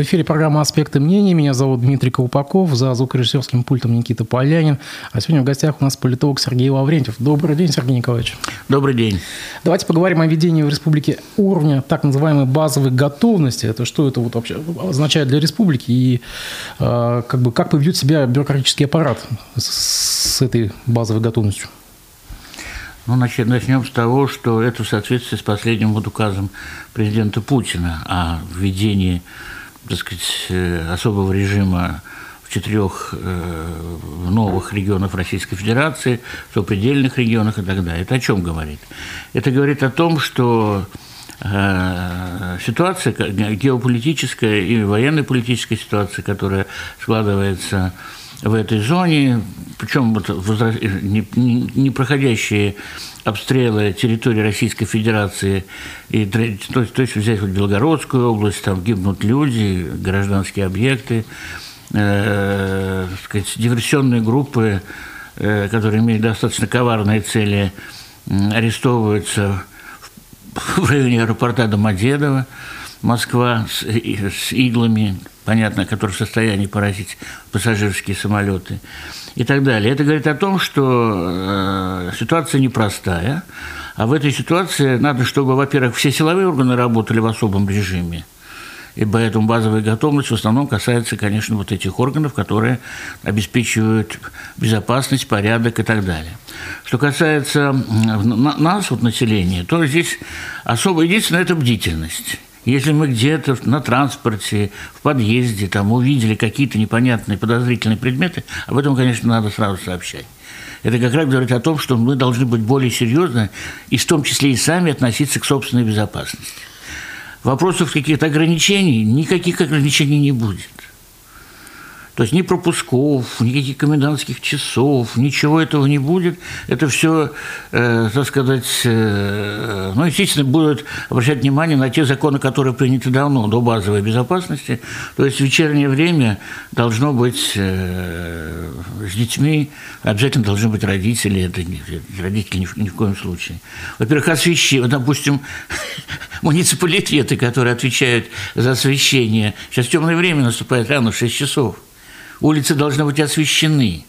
В эфире программа «Аспекты мнений». Меня зовут Дмитрий Колпаков. За звукорежиссерским пультом Никита Полянин. А сегодня в гостях у нас политолог Сергей Лаврентьев. Добрый день, Сергей Николаевич. Добрый день. Давайте поговорим о введении в республике уровня так называемой базовой готовности. Это что это вот вообще означает для республики и э, как, бы, как поведет себя бюрократический аппарат с, с этой базовой готовностью? Ну, значит, начнем с того, что это в соответствии с последним вот указом президента Путина о введении, так сказать, э, особого режима в четырех э, новых регионах Российской Федерации, в сопредельных регионах и так далее. Это о чем говорит? Это говорит о том, что э, ситуация, геополитическая и военно-политическая ситуация, которая складывается в этой зоне, причем вот не, не, не проходящие обстрелы территории Российской Федерации, и, то, то есть взять вот Белгородскую область, там гибнут люди, гражданские объекты, э, сказать, диверсионные группы, э, которые имеют достаточно коварные цели, э, арестовываются в, в районе аэропорта Домодедово, Москва с, с иглами, понятно, которые в состоянии поразить пассажирские самолеты и так далее. Это говорит о том, что э, ситуация непростая, а в этой ситуации надо, чтобы, во-первых, все силовые органы работали в особом режиме, и поэтому базовая готовность в основном касается, конечно, вот этих органов, которые обеспечивают безопасность, порядок и так далее. Что касается нас, вот населения, то здесь особо единственное – это бдительность. Если мы где-то на транспорте, в подъезде там увидели какие-то непонятные подозрительные предметы, об этом, конечно, надо сразу сообщать. Это как раз говорит о том, что мы должны быть более серьезны и в том числе и сами относиться к собственной безопасности. Вопросов каких-то ограничений, никаких ограничений не будет. То есть ни пропусков, никаких комендантских часов, ничего этого не будет. Это все, э, так сказать, э, ну, естественно, будут обращать внимание на те законы, которые приняты давно, до базовой безопасности. То есть в вечернее время должно быть э, с детьми, обязательно должны быть родители, это не, родители ни, ни в коем случае. Во-первых, освещение, допустим, муниципалитеты, которые отвечают за освещение. Сейчас темное время наступает рано, в 6 часов – улицы должны быть освещены.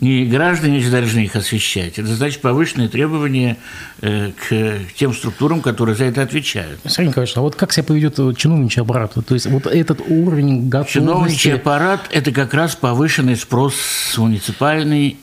Не граждане должны их освещать. Это значит повышенные требования э, к тем структурам, которые за это отвечают. Сергей Николаевич, а вот как себя поведет чиновничий аппарат? То есть вот этот уровень готовности... Чиновничий аппарат – это как раз повышенный спрос муниципальный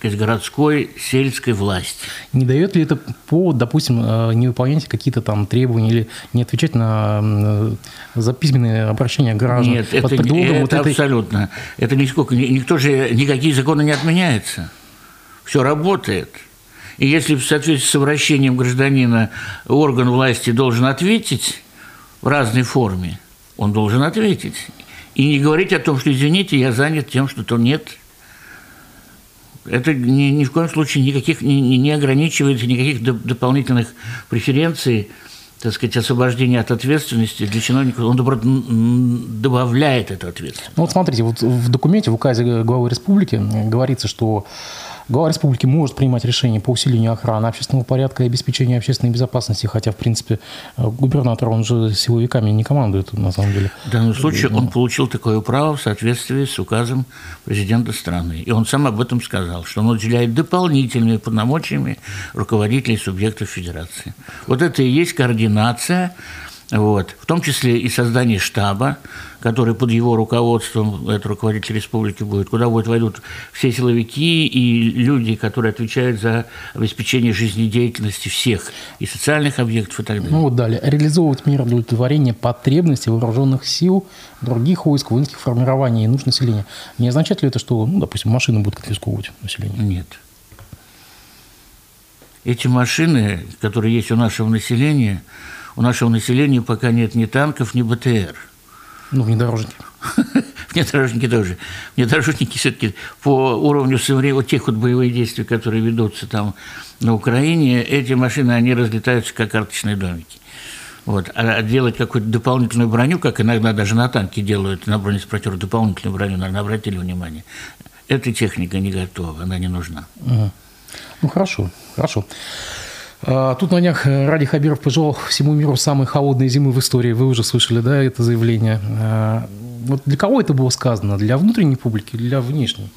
сказать, городской, сельской власти. Не дает ли это повод, допустим, э, не выполнять какие-то там требования или не отвечать на за письменные обращения граждан? Нет, это, это вот этой... абсолютно. Это нисколько, никто же, никакие законы не отменяются. Все работает. И если в соответствии с обращением гражданина орган власти должен ответить в разной форме, он должен ответить. И не говорить о том, что, извините, я занят тем, что то нет – это ни, ни в коем случае никаких, не, не ограничивает никаких дополнительных преференций, так сказать, освобождения от ответственности для чиновников, он наоборот добавляет эту ответственность. Ну вот смотрите, вот в документе, в указе главы республики говорится, что Глава республики может принимать решения по усилению охраны общественного порядка и обеспечению общественной безопасности, хотя, в принципе, губернатор, он же силовиками не командует, на самом деле. В данном случае он получил такое право в соответствии с указом президента страны. И он сам об этом сказал, что он уделяет дополнительными полномочиями руководителей субъектов федерации. Вот это и есть координация вот. В том числе и создание штаба, который под его руководством, это руководитель республики будет, куда будут войдут все силовики и люди, которые отвечают за обеспечение жизнедеятельности всех, и социальных объектов и так далее. Ну вот далее. Реализовывать меры удовлетворения потребностей вооруженных сил, других войск, воинских формирований и нужд населения. Не означает ли это, что, ну, допустим, машины будут конфисковывать население? Нет. Эти машины, которые есть у нашего населения, у нашего населения пока нет ни танков, ни БТР. Ну, внедорожники. Внедорожники тоже. Внедорожники все-таки по уровню вот тех вот боевых действий, которые ведутся там на Украине, эти машины, они разлетаются как карточные домики. Вот. А делать какую-то дополнительную броню, как иногда даже на танке делают, на бронетранспортер дополнительную броню, наверное, обратили внимание, эта техника не готова, она не нужна. Угу. Ну, хорошо, хорошо. А, тут на днях Ради Хабиров пожелал всему миру самой холодной зимы в истории. Вы уже слышали, да, это заявление. А, вот для кого это было сказано? Для внутренней публики или для внешней?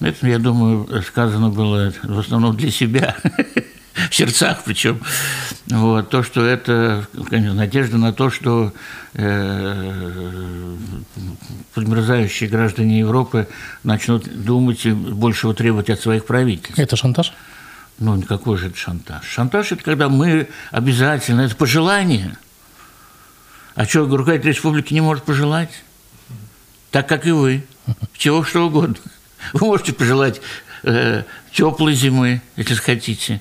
Это, я думаю, сказано было в основном для себя, в сердцах причем. Вот, то, что это конечно, надежда на то, что э, подмерзающие граждане Европы начнут думать и большего требовать от своих правительств. Это шантаж? Ну, какой же это шантаж? Шантаж – это когда мы обязательно, это пожелание. А что, руководитель республики не может пожелать? Так, как и вы. Чего что угодно. Вы можете пожелать э, теплой зимы, если хотите.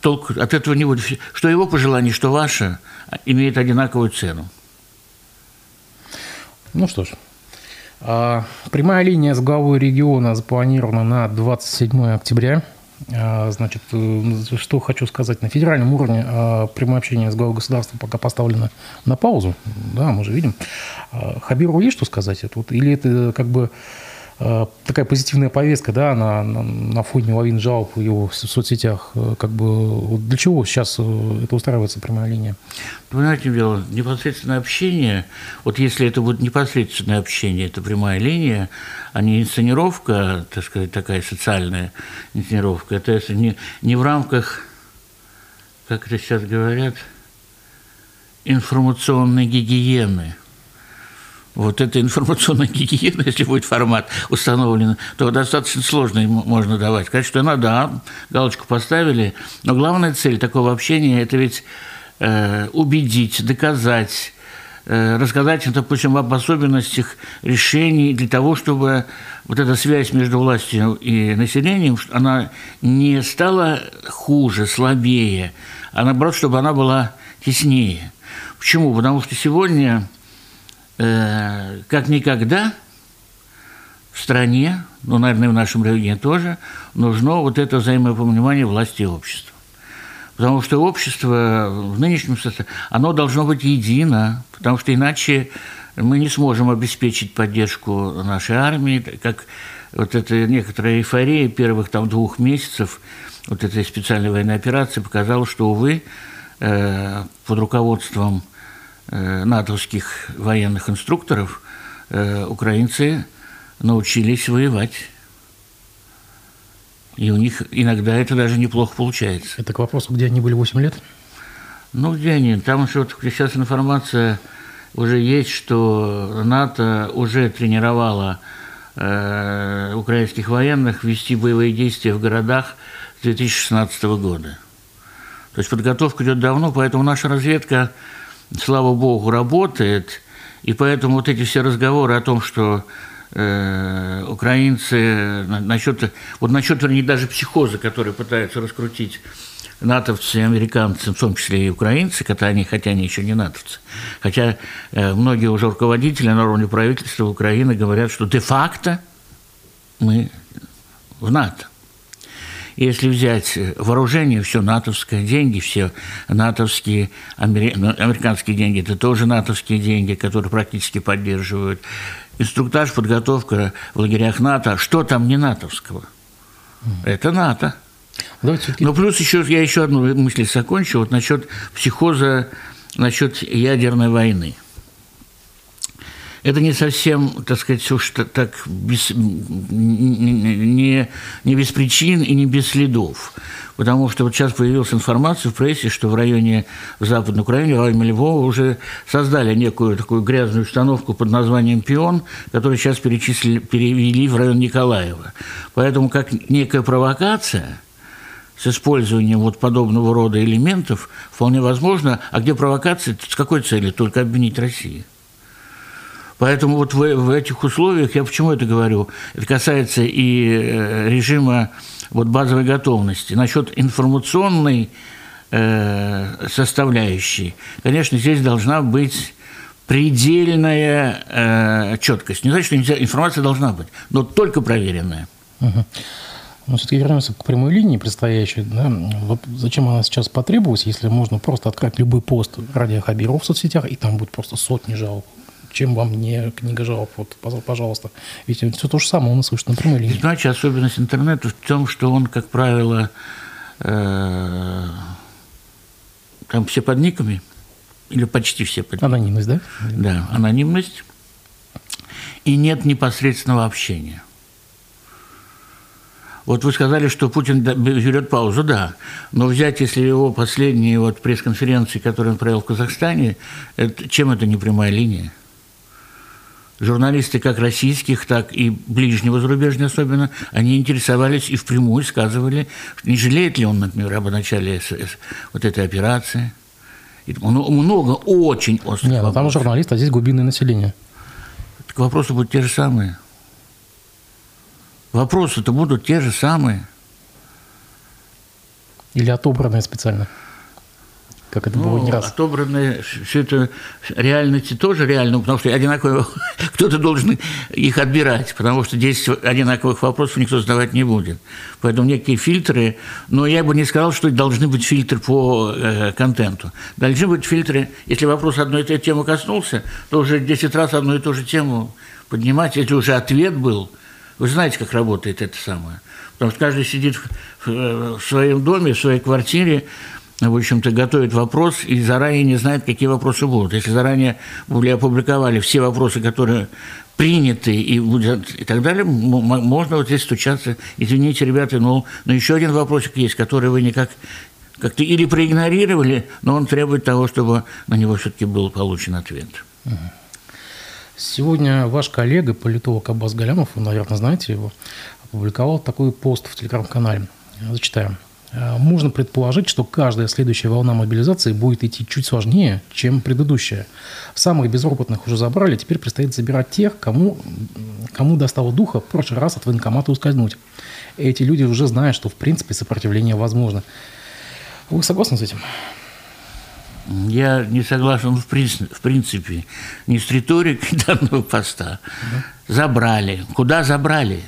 Толк от этого не будет. Что его пожелание, что ваше, имеет одинаковую цену. Ну что ж, а, прямая линия с главой региона запланирована на 27 октября. А, значит, э, что хочу сказать, на федеральном уровне а, прямое общение с главой государства пока поставлено на паузу. Да, мы же видим. Хабиру есть что сказать? Это вот, или это как бы такая позитивная повестка, да, на, на, на фоне лавин жалоб его в соцсетях, э, как бы для чего сейчас э, это устраивается прямая линия? Понимаете, дело, непосредственное общение, вот если это будет непосредственное общение, это прямая линия, а не инсценировка, так сказать, такая социальная инсценировка, это не, не в рамках, как это сейчас говорят, информационной гигиены – вот эта информационная гигиена, если будет формат установлен, то достаточно сложно ему можно давать. Сказать, что ну да, галочку поставили, но главная цель такого общения – это ведь э, убедить, доказать, э, рассказать, допустим, об особенностях решений для того, чтобы вот эта связь между властью и населением, она не стала хуже, слабее, а наоборот, чтобы она была теснее. Почему? Потому что сегодня Э, как никогда в стране, ну, наверное, в нашем районе тоже, нужно вот это взаимопонимание власти и общества. Потому что общество в нынешнем состоянии, оно должно быть едино, потому что иначе мы не сможем обеспечить поддержку нашей армии, как вот эта некоторая эйфория первых там двух месяцев вот этой специальной военной операции показала, что, увы, э, под руководством натовских военных инструкторов э, украинцы научились воевать. И у них иногда это даже неплохо получается. Это к вопросу, где они были 8 лет? Ну, где они? Там еще вот сейчас информация уже есть, что НАТО уже тренировало э, украинских военных вести боевые действия в городах с 2016 года. То есть подготовка идет давно, поэтому наша разведка слава богу, работает, и поэтому вот эти все разговоры о том, что э, украинцы насчет, вот насчет, вернее, даже психоза, который пытаются раскрутить натовцы, американцы, в том числе и украинцы, хотя они, хотя они еще не натовцы. Хотя э, многие уже руководители на уровне правительства Украины говорят, что де-факто мы в НАТО. Если взять вооружение, все натовское, деньги все натовские, ну, американские деньги, это тоже натовские деньги, которые практически поддерживают. Инструктаж, подготовка в лагерях НАТО. Что там не натовского? Это НАТО. Но плюс еще, я еще одну мысль закончу, вот насчет психоза, насчет ядерной войны – это не совсем, так сказать, уж так без, не, не без причин и не без следов. Потому что вот сейчас появилась информация в прессе, что в районе в Западной Украине, в районе Львова, уже создали некую такую грязную установку под названием «Пион», которую сейчас перечислили, перевели в район Николаева. Поэтому как некая провокация – с использованием вот подобного рода элементов вполне возможно. А где провокация? С какой целью? Только обвинить Россию. Поэтому вот в, в этих условиях, я почему это говорю, это касается и э, режима вот базовой готовности. Насчет информационной э, составляющей, конечно, здесь должна быть предельная э, четкость. Не значит, что нельзя, информация должна быть, но только проверенная. Угу. Но все-таки вернемся к прямой линии предстоящей. Да? Вот зачем она сейчас потребовалась, если можно просто открыть любой пост ради Хабиров в соцсетях, и там будет просто сотни жалоб чем вам не книга жалоб, вот, пожалуйста. Ведь все то же самое нас слышит на прямой линии. Значит, особенность интернета в том, что он, как правило, э, там все под никами, или почти все под никами. Анонимность, да? Да, анонимность. И нет непосредственного общения. Вот вы сказали, что Путин берет паузу, да. Но взять, если его последние вот пресс-конференции, которые он провел в Казахстане, это, чем это не прямая линия? Журналисты как российских, так и ближнего зарубежья особенно, они интересовались и впрямую сказывали, не жалеет ли он, например, об начале вот этой операции. Много, очень острых Нет, ну там журналист, а здесь глубинное население. Так вопросы будут те же самые. Вопросы-то будут те же самые. Или отобранные специально? Как это ну, было не раз. Отобранные, все это реальности тоже реально, потому что одинаковые, кто-то должен их отбирать, потому что 10 одинаковых вопросов никто задавать не будет. Поэтому некие фильтры, но я бы не сказал, что должны быть фильтры по э, контенту. Должны быть фильтры, если вопрос одной и той темы коснулся, то уже 10 раз одну и ту же тему поднимать, если уже ответ был – вы знаете, как работает это самое. Потому что каждый сидит в, в своем доме, в своей квартире, в общем-то, готовит вопрос и заранее не знает, какие вопросы будут. Если заранее были опубликовали все вопросы, которые приняты и, будут, и так далее, можно вот здесь стучаться. Извините, ребята, но, но еще один вопросик есть, который вы никак как-то или проигнорировали, но он требует того, чтобы на него все-таки был получен ответ. Сегодня ваш коллега, политолог Аббас Галямов, вы, наверное, знаете его, опубликовал такой пост в телеграм-канале. Зачитаю. «Э, можно предположить, что каждая следующая волна мобилизации будет идти чуть сложнее, чем предыдущая. Самых безропотных уже забрали, теперь предстоит забирать тех, кому, кому достало духа в прошлый раз от военкомата ускользнуть. Эти люди уже знают, что в принципе сопротивление возможно. Вы согласны с этим? Я не согласен в принципе, в принципе ни с риторикой данного поста. Забрали. Куда забрали?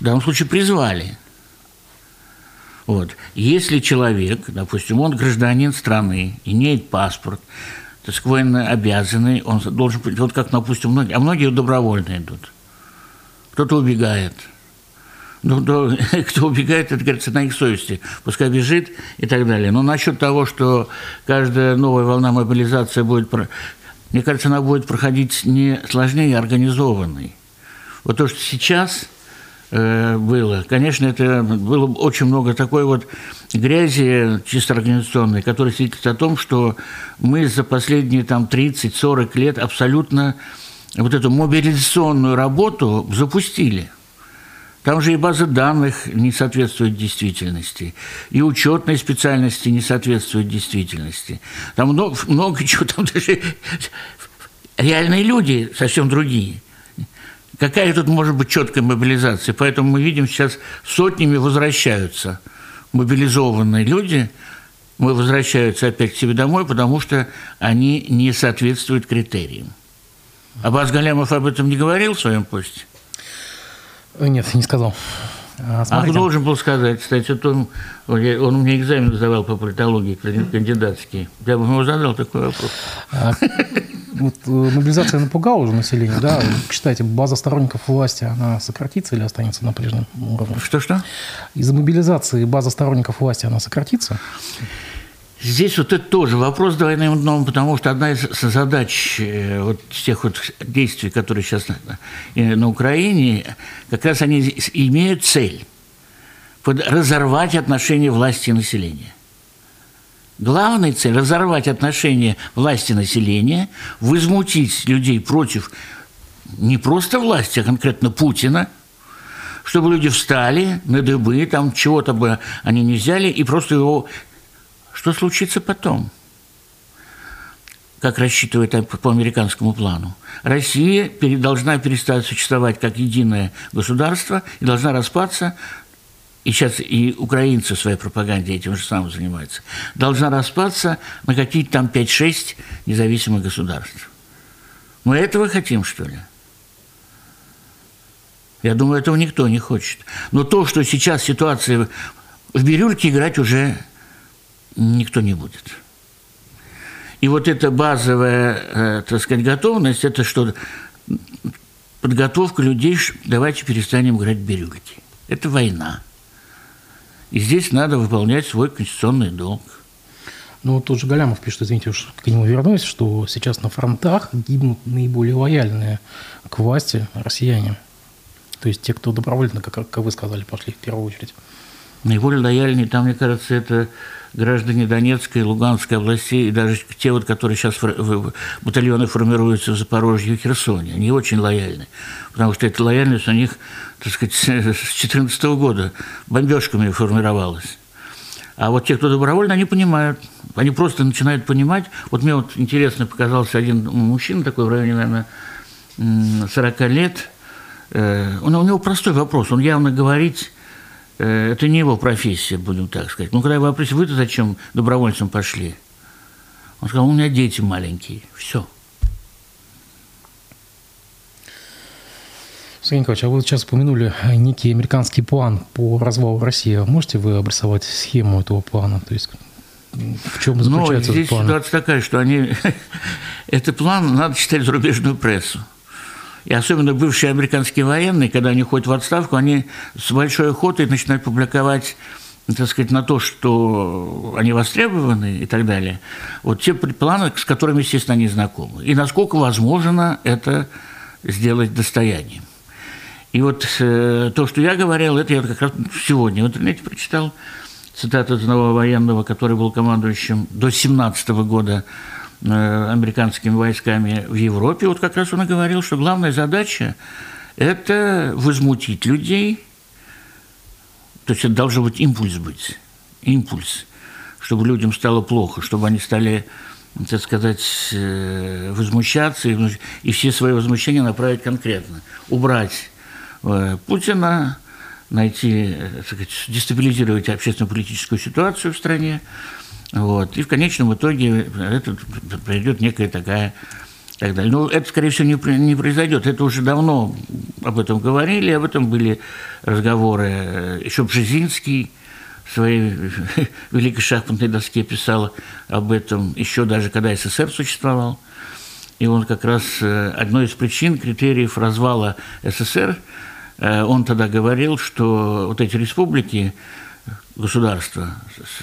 В данном случае призвали. Вот. Если человек, допустим, он гражданин страны, имеет паспорт, так сказать, военно обязанный, он должен, вот как, допустим, многие, а многие добровольно идут. Кто-то убегает – ну, то, кто убегает, это, говорится, на их совести. Пускай бежит и так далее. Но насчет того, что каждая новая волна мобилизации будет... Мне кажется, она будет проходить не сложнее, а организованной. Вот то, что сейчас было, конечно, это было очень много такой вот грязи чисто организационной, которая свидетельствует о том, что мы за последние там 30-40 лет абсолютно вот эту мобилизационную работу запустили – там же и база данных не соответствует действительности, и учетные специальности не соответствуют действительности. Там много, много чего, там даже реальные люди совсем другие. Какая тут может быть четкая мобилизация? Поэтому мы видим сейчас сотнями возвращаются мобилизованные люди, мы возвращаются опять к себе домой, потому что они не соответствуют критериям. Аббас Галямов об этом не говорил в своем посте? Нет, не сказал. А, а должен был сказать, кстати, он, он мне экзамен сдавал по политологии, кандидатский. Я бы ему задал такой вопрос. А, вот, э, мобилизация напугала уже население, да? Считаете, база сторонников власти, она сократится или останется на прежнем уровне? Что-что? Из-за мобилизации база сторонников власти, она сократится? Здесь вот это тоже вопрос двойным дном, потому что одна из задач э, вот тех вот действий, которые сейчас на, на Украине, как раз они имеют цель разорвать отношения власти и населения. Главная цель – разорвать отношения власти и населения, возмутить людей против не просто власти, а конкретно Путина, чтобы люди встали на дыбы, там чего-то бы они не взяли, и просто его что случится потом? Как рассчитывает по американскому плану? Россия должна перестать существовать как единое государство и должна распаться и сейчас и украинцы в своей пропаганде этим же самым занимаются, должна распаться на какие-то там 5-6 независимых государств. Мы этого хотим, что ли? Я думаю, этого никто не хочет. Но то, что сейчас ситуация в бирюльке играть уже никто не будет. И вот эта базовая, э, так сказать, готовность, это что подготовка людей, давайте перестанем играть бирюльки. Это война. И здесь надо выполнять свой конституционный долг. Ну, тот же Галямов пишет, извините, уж к нему вернусь, что сейчас на фронтах гибнут наиболее лояльные к власти россияне. То есть те, кто добровольно, как, как вы сказали, пошли в первую очередь. Наиболее лояльные, там, мне кажется, это граждане Донецкой, Луганской областей, и даже те, вот, которые сейчас батальоны формируются в Запорожье и Херсоне, они очень лояльны. Потому что эта лояльность у них, так сказать, с 2014 года бомбежками формировалась. А вот те, кто добровольно, они понимают. Они просто начинают понимать. Вот мне вот интересно показался один мужчина такой в районе, наверное, 40 лет. Э, у него простой вопрос. Он явно говорит, э, это не его профессия, будем так сказать. Ну, когда его вопросили, вы-то зачем добровольцем пошли? Он сказал, у меня дети маленькие. Все. Сергей Николаевич, а вы сейчас упомянули некий американский план по развалу России. Можете вы обрисовать схему этого плана? То есть в чем заключается ну, здесь план? ситуация такая, что они... Этот план надо читать зарубежную прессу. И особенно бывшие американские военные, когда они ходят в отставку, они с большой охотой начинают публиковать так сказать, на то, что они востребованы и так далее. Вот те планы, с которыми, естественно, они знакомы. И насколько возможно это сделать достоянием. И вот э, то, что я говорил, это я как раз сегодня в интернете прочитал цитату одного военного, который был командующим до 17 года американскими войсками в Европе. Вот как раз он и говорил, что главная задача – это возмутить людей, то есть это должен быть импульс быть, импульс, чтобы людям стало плохо, чтобы они стали так сказать, э, возмущаться и все свои возмущения направить конкретно, убрать Э, Путина, найти, э, так сказать, дестабилизировать общественно-политическую ситуацию в стране. Вот. И в конечном итоге это придет некая такая так далее. Но это, скорее всего, не, не произойдет. Это уже давно об этом говорили, об этом были разговоры. Э, Еще Бжезинский в своей великой шахматной доске писал об этом, еще даже когда СССР существовал. И он как раз одной из причин, критериев развала СССР – Э, он тогда говорил, что вот эти республики, государства,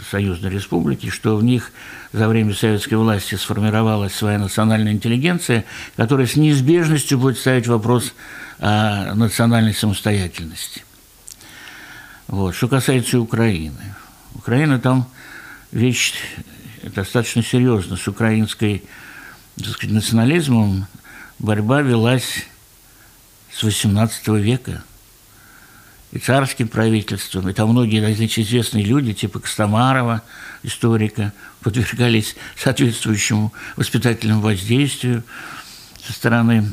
союзные республики, что в них за время советской власти сформировалась своя национальная интеллигенция, которая с неизбежностью будет ставить вопрос о национальной самостоятельности. Вот. Что касается Украины. Украина там вещь достаточно серьезная. С украинской так сказать, национализмом борьба велась с XVIII века и царским правительством, и там многие значит, известные люди, типа Костомарова, историка, подвергались соответствующему воспитательному воздействию со стороны.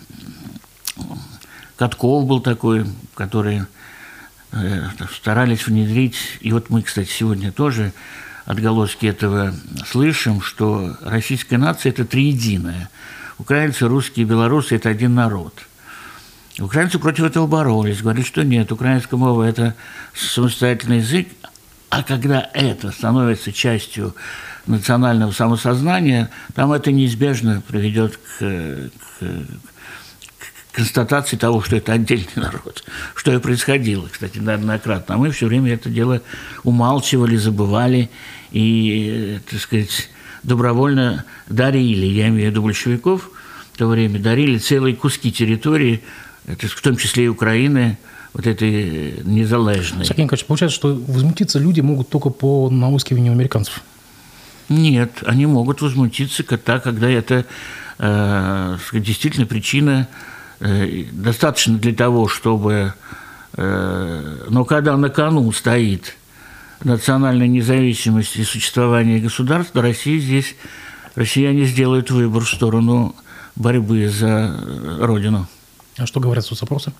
Катков был такой, который э, старались внедрить, и вот мы, кстати, сегодня тоже отголоски этого слышим, что российская нация – это триединая. Украинцы, русские, белорусы – это один народ – Украинцы против этого боролись, говорили, что нет, украинская мова – это самостоятельный язык, а когда это становится частью национального самосознания, там это неизбежно приведет к, к, к констатации того, что это отдельный народ, что и происходило, кстати, неоднократно. А мы все время это дело умалчивали, забывали и, так сказать, добровольно дарили, я имею в виду большевиков, в то время дарили целые куски территории это в том числе и Украины, вот этой незалежной. Сергей Николаевич, получается, что возмутиться люди могут только по наускиванию американцев? Нет, они могут возмутиться тогда, когда это э, действительно причина э, достаточно для того, чтобы... Э, но когда на кону стоит национальная независимость и существование государства, Россия здесь, россияне сделают выбор в сторону борьбы за Родину. А что говорят соцопросы?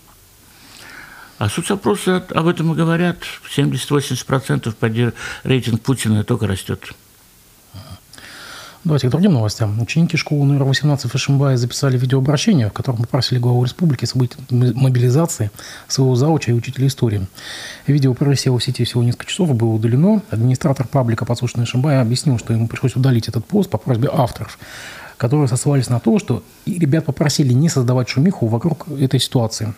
А соцопросы об этом и говорят. 70-80% рейтинг Путина только растет. Давайте к другим новостям. Ученики школы номер 18 Фэшенбая записали видеообращение, в котором попросили главу республики событий мобилизации своего зауча и учителя истории. Видео провисело в сети всего несколько часов и было удалено. Администратор паблика «Подслушанный Шимбая» объяснил, что ему пришлось удалить этот пост по просьбе авторов которые сослались на то, что и ребят попросили не создавать шумиху вокруг этой ситуации.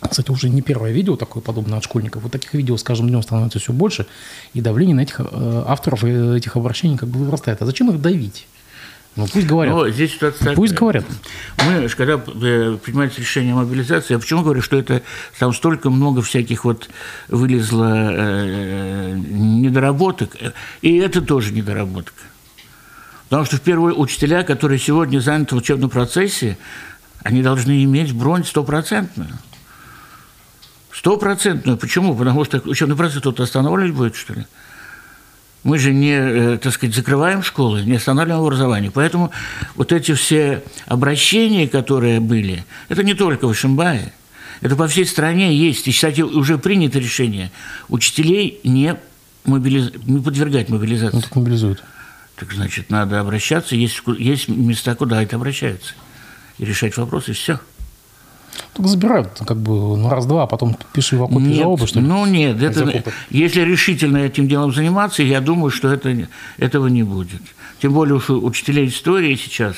Кстати, уже не первое видео такое подобное от школьников. Вот таких видео с каждым днем становится все больше, и давление на этих э, авторов этих обращений как бы вырастает. А зачем их давить? Ну, пусть говорят. Но здесь ситуация Пусть говорят. Мы, когда э, принимается решение о мобилизации, я почему говорю, что это там столько много всяких вот вылезло э, недоработок, и это тоже недоработка. Потому что в первую учителя, которые сегодня заняты в учебном процессе, они должны иметь бронь стопроцентную. Стопроцентную. Почему? Потому что учебный процесс кто-то останавливать будет, что ли? Мы же не, э, так сказать, закрываем школы, не останавливаем образование. Поэтому вот эти все обращения, которые были, это не только в Ишимбае, это по всей стране есть. И, кстати, уже принято решение учителей не, мобилиз... не подвергать мобилизации. Ну, так мобилизуют. Так значит, надо обращаться. Есть, есть места, куда это обращаются. И решать вопросы, и все. Так забирают как бы на раз-два, а потом пиши в окопе нет, жалобы, что ли? Ну нет, это, если решительно этим делом заниматься, я думаю, что это, этого не будет. Тем более уж учителей истории сейчас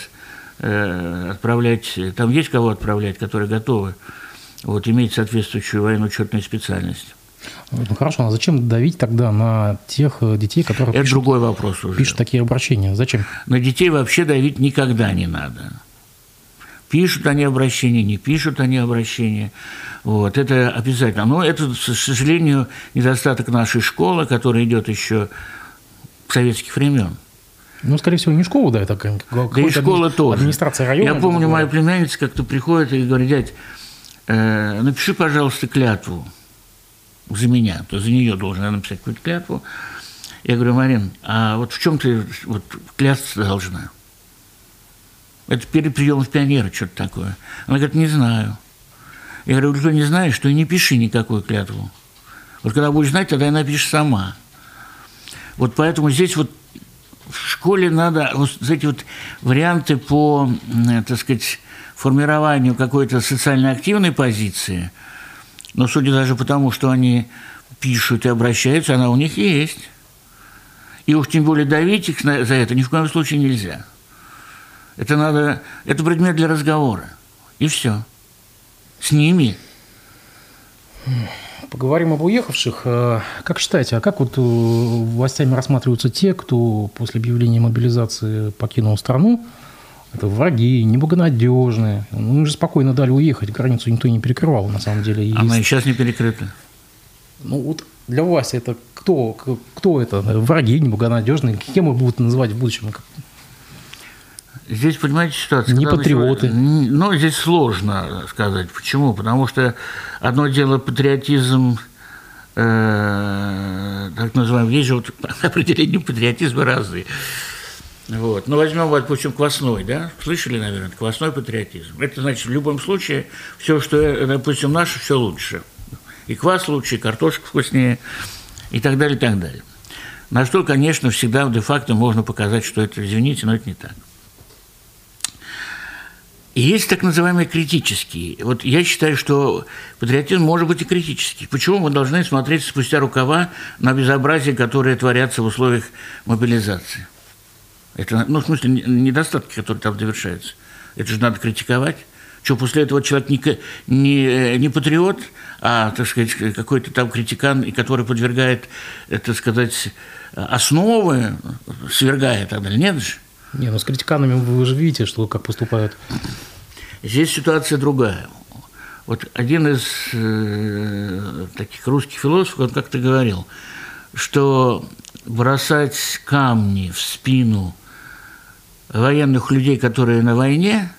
э, отправлять, там есть кого отправлять, которые готовы вот, иметь соответствующую военно-учетную специальность. Ну хорошо, а зачем давить тогда на тех э, детей, которые Это пишут, другой вопрос уже. пишут такие обращения? Зачем? На детей вообще давить никогда не надо. Пишут они обращения, не пишут они обращения. Вот, это обязательно. Но это, к сожалению, недостаток нашей школы, которая идет еще советских времен. Ну, скорее всего, не школа, да, это как Да и школа тоже. Администрация района. Я помню, моя племянница как-то приходит и говорит, дядь, э, напиши, пожалуйста, клятву за меня. То за нее должен написать какую-то клятву. Я говорю, Марин, а вот в чем ты вот, клясться должна? Это перед приемом в пионера что-то такое. Она говорит, не знаю. Я говорю, ты не знаешь, что и не пиши никакую клятву. Вот когда будешь знать, тогда и напишешь сама. Вот поэтому здесь вот в школе надо вот эти вот варианты по, так сказать, формированию какой-то социально активной позиции, но судя даже по тому, что они пишут и обращаются, она у них есть. И уж тем более давить их за это ни в коем случае нельзя. Это надо, это предмет для разговора. И все. С ними. Поговорим об уехавших. Э, как считаете, а как вот э, властями рассматриваются те, кто после объявления мобилизации покинул страну? Это враги, неблагонадежные. Ну, мы же спокойно дали уехать, границу никто не перекрывал, на самом деле. Есть... А мы сейчас не перекрыты. Ну вот для власти это кто, кто это? Враги, неблагонадежные? Кем их будут называть в будущем? Здесь, понимаете, ситуация. Не патриоты. Ну, здесь сложно сказать. Почему? Потому что одно дело патриотизм, э, так называемый, есть же вот определение патриотизма разные. Вот. Ну, возьмем, допустим, квасной, да? Слышали, наверное, квасной патриотизм. Это значит, в любом случае, все, что, э, допустим, наше, все лучше. И квас лучше, и картошка вкуснее, и так далее, и так далее. На что, конечно, всегда де-факто можно показать, что это, извините, но это не так. И есть так называемые критические. Вот я считаю, что патриотизм может быть и критический. Почему мы должны смотреть спустя рукава на безобразие, которое творятся в условиях мобилизации? Это, ну, в смысле, недостатки, которые там довершаются. Это же надо критиковать. Что, после этого человек не, не, не патриот, а, так сказать, какой-то там критикан, который подвергает, так сказать, основы, свергает и так далее. Нет же. Не, ну с критиканами вы же видите, что как поступают. Здесь ситуация другая. Вот один из э, таких русских философов, он как-то говорил, что бросать камни в спину военных людей, которые на войне,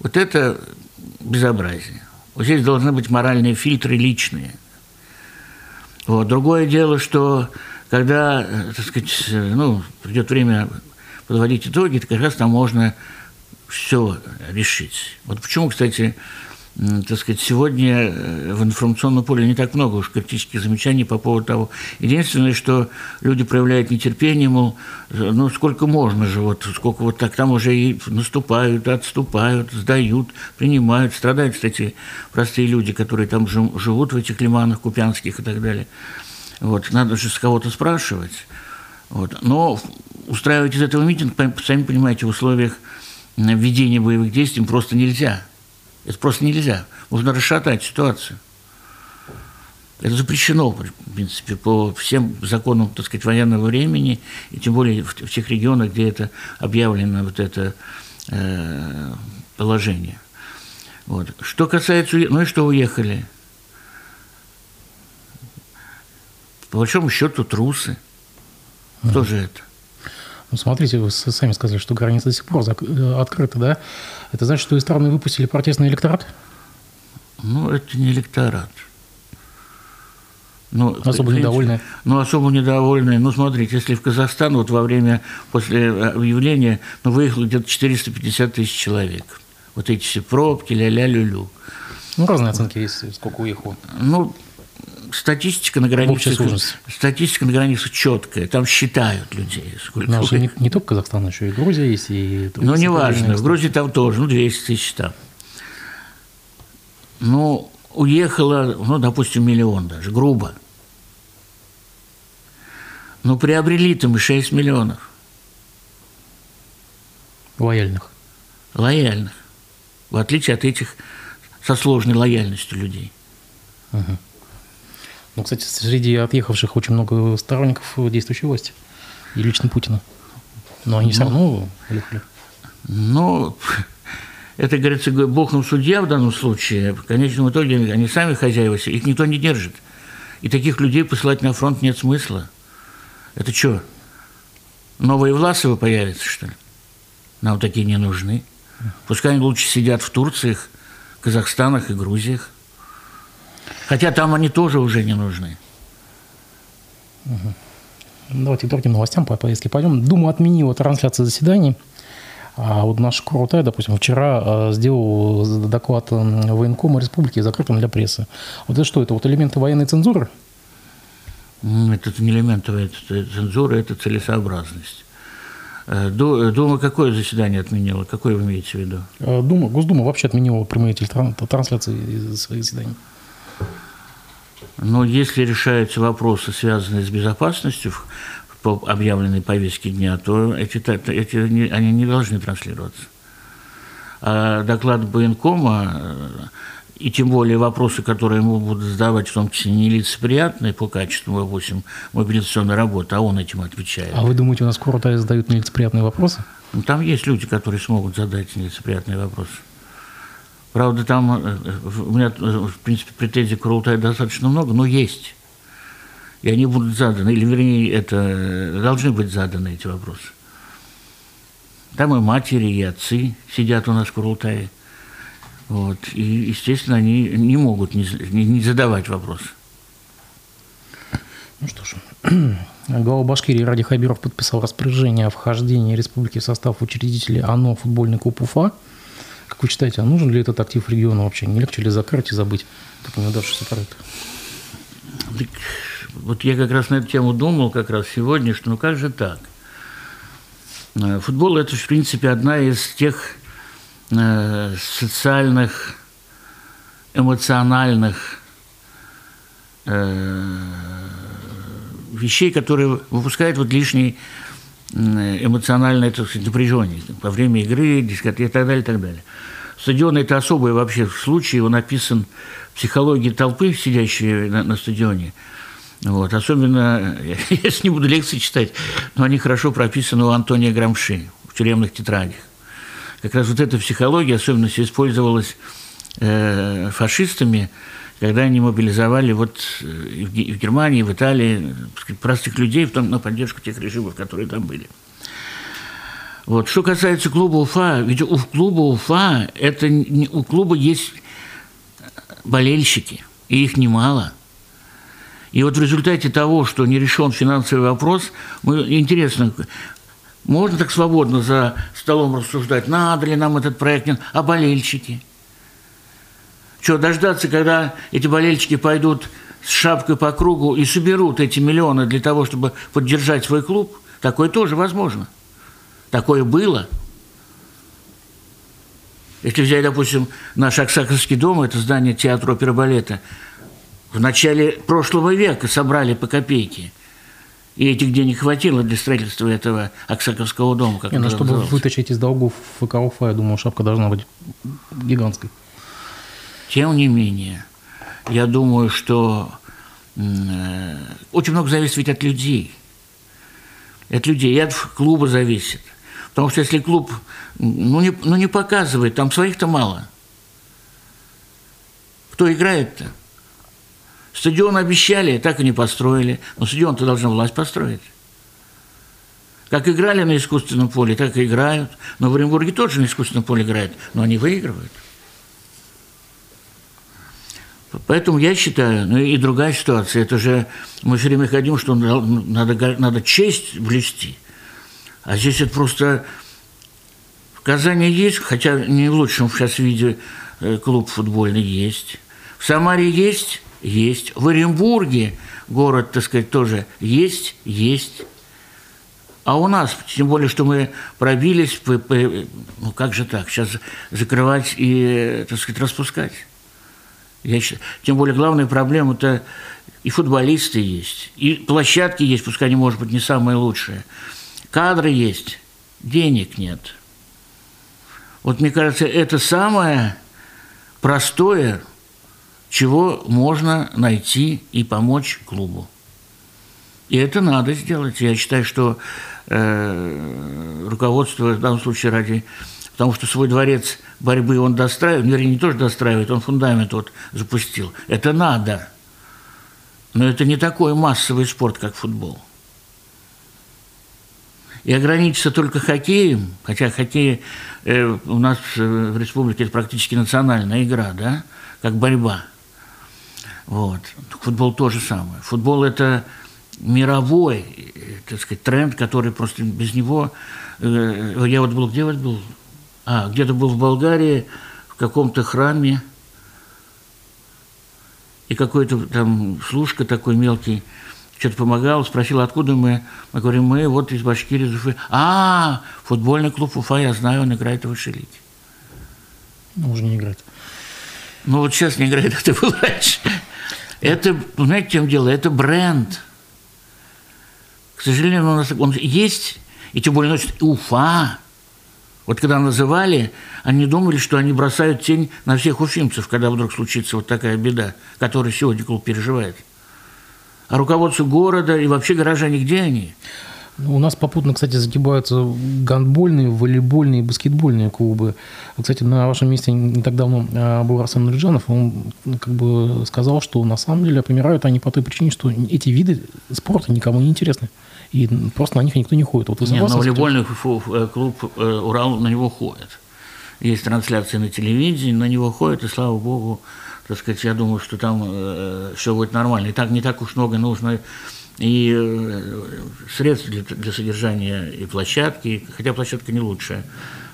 вот это безобразие. Вот здесь должны быть моральные фильтры личные. Вот. Другое дело, что когда, так сказать, ну, придет время подводить итоги, то как раз там можно все решить. Вот почему, кстати, так сказать, сегодня э, в информационном поле не так много уж критических замечаний по поводу того. Единственное, что люди проявляют нетерпение, мол, ну сколько можно же, вот сколько вот так там уже и наступают, отступают, сдают, принимают, страдают, кстати, простые люди, которые там живут в этих лиманах купянских и так далее. Вот, надо же с кого-то спрашивать. Вот. Но устраивать из этого митинг, сами понимаете, в условиях введения боевых действий просто нельзя. Это просто нельзя. Нужно расшатать ситуацию. Это запрещено, в принципе, по всем законам, так сказать, военного времени, и тем более в, в тех регионах, где это объявлено вот это э, положение. Вот. Что касается... Ну и что уехали? По большому счету трусы. Кто mm. же это? Ну, смотрите, вы сами сказали, что границы до сих пор э, открыты, да? Это значит, что из страны выпустили протестный электорат? Ну, это не электорат. Ну, особо недовольные. Ну, особо недовольные. Ну, смотрите, если в Казахстан вот во время, после объявления, ну, выехало где-то 450 тысяч человек. Вот эти все пробки, ля-ля-лю-лю. Ну, разные оценки есть, сколько уехало. Ну, статистика на границах, статистика на границах четкая, там считают людей. Сколько Но уже не, не только Казахстан, еще и Грузия есть. И ну, неважно, в Грузии там тоже, ну, 200 тысяч там. Ну, уехало, ну, допустим, миллион даже, грубо. Ну, приобрели-то мы 6 миллионов. Лояльных. Лояльных. В отличие от этих со сложной лояльностью людей. Угу. Ну, кстати, среди отъехавших очень много сторонников действующей власти. И лично Путина. Но они ну, все равно уехали. Ну, это, говорится, бог нам судья в данном случае. В конечном итоге они сами хозяева, их никто не держит. И таких людей посылать на фронт нет смысла. Это что, новые Власовы появятся, что ли? Нам такие не нужны. Пускай они лучше сидят в Турциях, Казахстанах и Грузиях. Хотя там они тоже уже не нужны. Угу. Давайте к другим новостям по поездке пойдем. Дума отменила трансляцию заседаний. А вот наш Курутай, допустим, вчера а, сделал доклад военкома республики закрытым для прессы. Вот это что, это вот элементы военной цензуры? Это не элементы цензуры, это целесообразность. Э, Дума какое заседание отменила? Какое вы имеете в виду? Э, Дума, Госдума вообще отменила прямые трансляции своих заседаний. Но если решаются вопросы, связанные с безопасностью по объявленной повестке дня, то эти, эти, они не должны транслироваться. А доклад Военкома э, и тем более вопросы, которые ему будут задавать, в том числе нелицеприятные по качеству, допустим, мобилизационной работы, а он этим отвечает. А вы думаете, у нас скоро задают нелицеприятные вопросы? Ну, там есть люди, которые смогут задать нелицеприятные вопросы. Правда, там э, у меня, э, в принципе, претензий к Рултаю достаточно много, но есть. И они будут заданы, или, вернее, это должны быть заданы эти вопросы. Там и матери, и отцы сидят у нас в Курултае. Вот. И, естественно, они не могут не, не задавать вопросы. Ну что ж, глава Башкирии Ради Хабиров подписал распоряжение о вхождении республики в состав учредителей ОНО «Футбольный клуб Уфа». Вы считаете, а нужен ли этот актив региона вообще? Не легче ли закрыть и забыть так неудавшийся проект? Так, вот я как раз на эту тему думал как раз сегодня, что ну как же так? Э, футбол – это, в принципе, одна из тех э, социальных, эмоциональных э, вещей, которые выпускают вот лишний эмоциональное так сказать, напряжение во время игры, дискотеки и так далее, и так далее. Стадион – это особый вообще случай, он описан в психологии толпы, сидящей на, на стадионе. Вот. Особенно, я сейчас не буду лекции читать, но они хорошо прописаны у Антония Грамши в тюремных тетрадях. Как раз вот эта психология особенно использовалась э, фашистами, когда они мобилизовали вот э, в Германии, в Италии простых людей в том, на поддержку тех режимов, которые там были. Вот. Что касается клуба Уфа, ведь у клуба Уфа это не, у клуба есть болельщики, и их немало. И вот в результате того, что не решен финансовый вопрос, мы, интересно, можно так свободно за столом рассуждать, надо ли нам этот проект, нет, а болельщики – что, дождаться, когда эти болельщики пойдут с шапкой по кругу и соберут эти миллионы для того, чтобы поддержать свой клуб? Такое тоже возможно. Такое было. Если взять, допустим, наш Аксаковский дом, это здание театра оперы балета, в начале прошлого века собрали по копейке. И этих денег хватило для строительства этого Аксаковского дома. Как Не, ну, чтобы назывался. вытащить из долгов ФК Уфа, я думаю, шапка должна быть гигантской. Тем не менее, я думаю, что э, очень много зависит ведь от людей. От людей, и от клуба зависит. Потому что если клуб ну, не, ну, не показывает, там своих-то мало. Кто играет-то? Стадион обещали, так и не построили. Но стадион-то должна власть построить. Как играли на искусственном поле, так и играют. Но в Оренбурге тоже на искусственном поле играют, но они выигрывают. Поэтому я считаю, ну и другая ситуация, это же мы все время ходим, что надо, надо честь блести. А здесь это просто в Казани есть, хотя не в лучшем сейчас виде э, клуб футбольный есть. В Самаре есть, есть. В Оренбурге город, так сказать, тоже есть, есть. А у нас, тем более, что мы пробились, ну как же так, сейчас закрывать и, так сказать, распускать. Я считаю, тем более главная проблема – это и футболисты есть, и площадки есть, пускай они, может быть, не самые лучшие. Кадры есть, денег нет. Вот мне кажется, это самое простое, чего можно найти и помочь клубу. И это надо сделать. Я считаю, что э, руководство в данном случае ради потому что свой дворец борьбы он достраивает, вернее, не тоже достраивает, он фундамент вот запустил. Это надо. Но это не такой массовый спорт, как футбол. И ограничиться только хоккеем, хотя хоккей э, у нас в республике это практически национальная игра, да, как борьба. Вот. Футбол то же самое. Футбол – это мировой, э, так сказать, тренд, который просто без него... Э, я вот был, где вот был? А, где-то был в Болгарии, в каком-то храме, и какой-то там служка такой мелкий что-то помогал, спросил, откуда мы. Мы говорим, мы вот из Башкирии, из Уфы. А, футбольный клуб Уфа, я знаю, он играет в Вышелите. Ну, уже не играет. Ну, вот сейчас не играет, это был раньше. Это, знаете, в чем дело? Это бренд. К сожалению, у нас он есть, и тем более носит Уфа. Вот когда называли, они думали, что они бросают тень на всех уфимцев, когда вдруг случится вот такая беда, которую сегодня клуб переживает. А руководство города и вообще горожане, где они? У нас попутно, кстати, загибаются гандбольные, волейбольные и баскетбольные клубы. Кстати, на вашем месте не так давно а, был Арсен Нурджанов, он как бы сказал, что на самом деле помирают они по той причине, что эти виды спорта никому не интересны и просто на них никто не ходит. Вот Нет, на волейбольный э, клуб э, «Урал» на него ходит. Есть трансляции на телевидении, на него ходят, и слава богу, так сказать, я думаю, что там э, все будет нормально. И так не так уж много нужно и э, средств для, для содержания и площадки, хотя площадка не лучшая,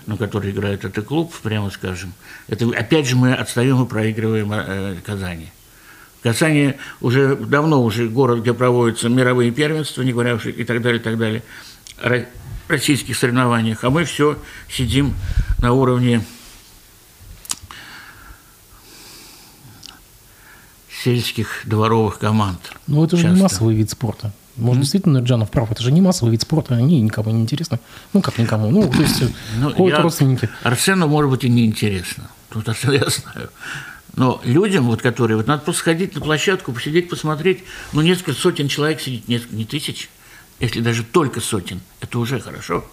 на которой играет этот клуб, прямо скажем. Это опять же мы отстаем и проигрываем э, Казани. Казани уже давно уже город, где проводятся мировые первенства, не говоря уже и так далее, и так далее, российских соревнованиях, а мы все сидим на уровне сельских дворовых команд. Ну, это же часто. не массовый вид спорта. Может, mm-hmm. действительно, Джанов прав, это же не массовый вид спорта, они никому не интересны. Ну, как никому, ну, то есть ну, ходят я, родственники. Арсену, может быть, и не интересно. Тут Арсен я знаю. Но людям, вот, которые, вот надо просто сходить на площадку, посидеть, посмотреть, ну, несколько сотен человек сидит, не, не тысяч, если даже только сотен, это уже хорошо.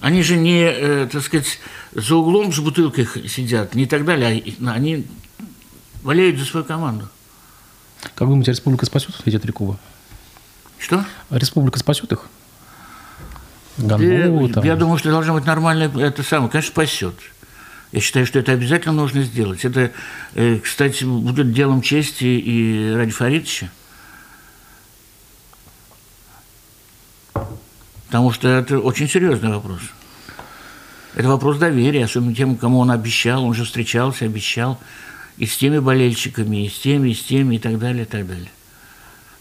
Они же не, э, так сказать, за углом с бутылкой сидят, не так далее, а они болеют за свою команду. Как думаете, республика спасет эти три клуба? Что? Республика спасет их? Гандбол, да, Я думаю, что должно быть нормально, это самое, конечно, спасет. Я считаю, что это обязательно нужно сделать. Это, э, кстати, будет делом чести и Ради Фаридовича. Потому что это очень серьезный вопрос. Это вопрос доверия, особенно тем, кому он обещал, он же встречался, обещал, и с теми болельщиками, и с теми, и с теми, и так далее, и так далее.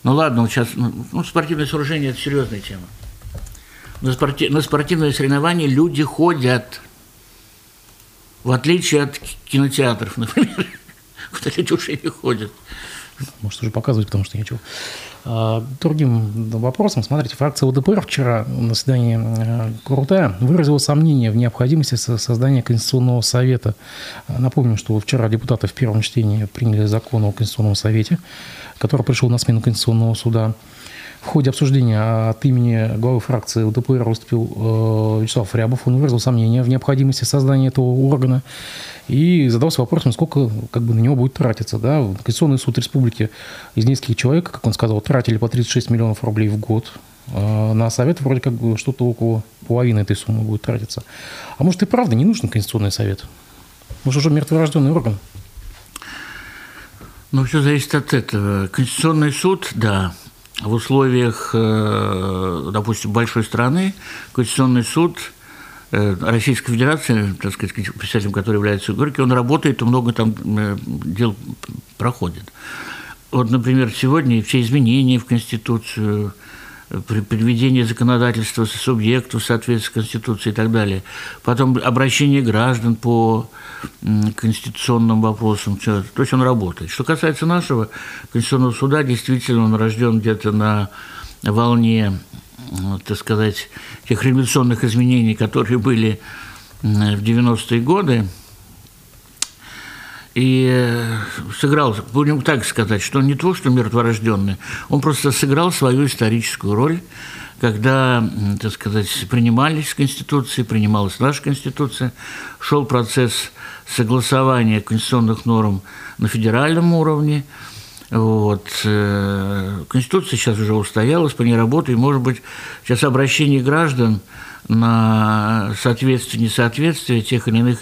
Ну ладно, вот сейчас, ну, ну спортивное сооружение – это серьезная тема. На, спорти, на спортивные соревнования люди ходят – в отличие от кинотеатров, например, куда люди уже не ходят. Может, уже показывать, потому что нечего. А, другим вопросом, смотрите, фракция УДПР вчера на заседании э, Курултая выразила сомнение в необходимости создания Конституционного совета. Напомню, что вчера депутаты в первом чтении приняли закон о Конституционном совете, который пришел на смену Конституционного суда. В ходе обсуждения от имени главы фракции УДПР выступил э, Вячеслав Рябов. Он выразил сомнение в необходимости создания этого органа и задался вопросом, сколько как бы, на него будет тратиться. Да? Конституционный суд республики из нескольких человек, как он сказал, тратили по 36 миллионов рублей в год. А на совет вроде как бы что-то около половины этой суммы будет тратиться. А может и правда не нужен Конституционный совет? Может уже мертворожденный орган? Ну, все зависит от этого. Конституционный суд, да, в условиях, э, допустим, большой страны Конституционный суд э, Российской Федерации, так сказать, представителем который является Горький, он работает, много там э, дел проходит. Вот, например, сегодня все изменения в Конституцию, при приведении законодательства субъекту в соответствии с Конституцией и так далее. Потом обращение граждан по конституционным вопросам. То есть он работает. Что касается нашего Конституционного суда, действительно он рожден где-то на волне, так сказать, тех революционных изменений, которые были в 90-е годы, и э, сыграл, будем так сказать, что он не то, что мертворожденный, он просто сыграл свою историческую роль, когда, так сказать, принимались Конституции, принималась наша Конституция, шел процесс согласования конституционных норм на федеральном уровне, вот. Э, Конституция сейчас уже устоялась, по ней работает. Может быть, сейчас обращение граждан на соответствие, несоответствие тех или иных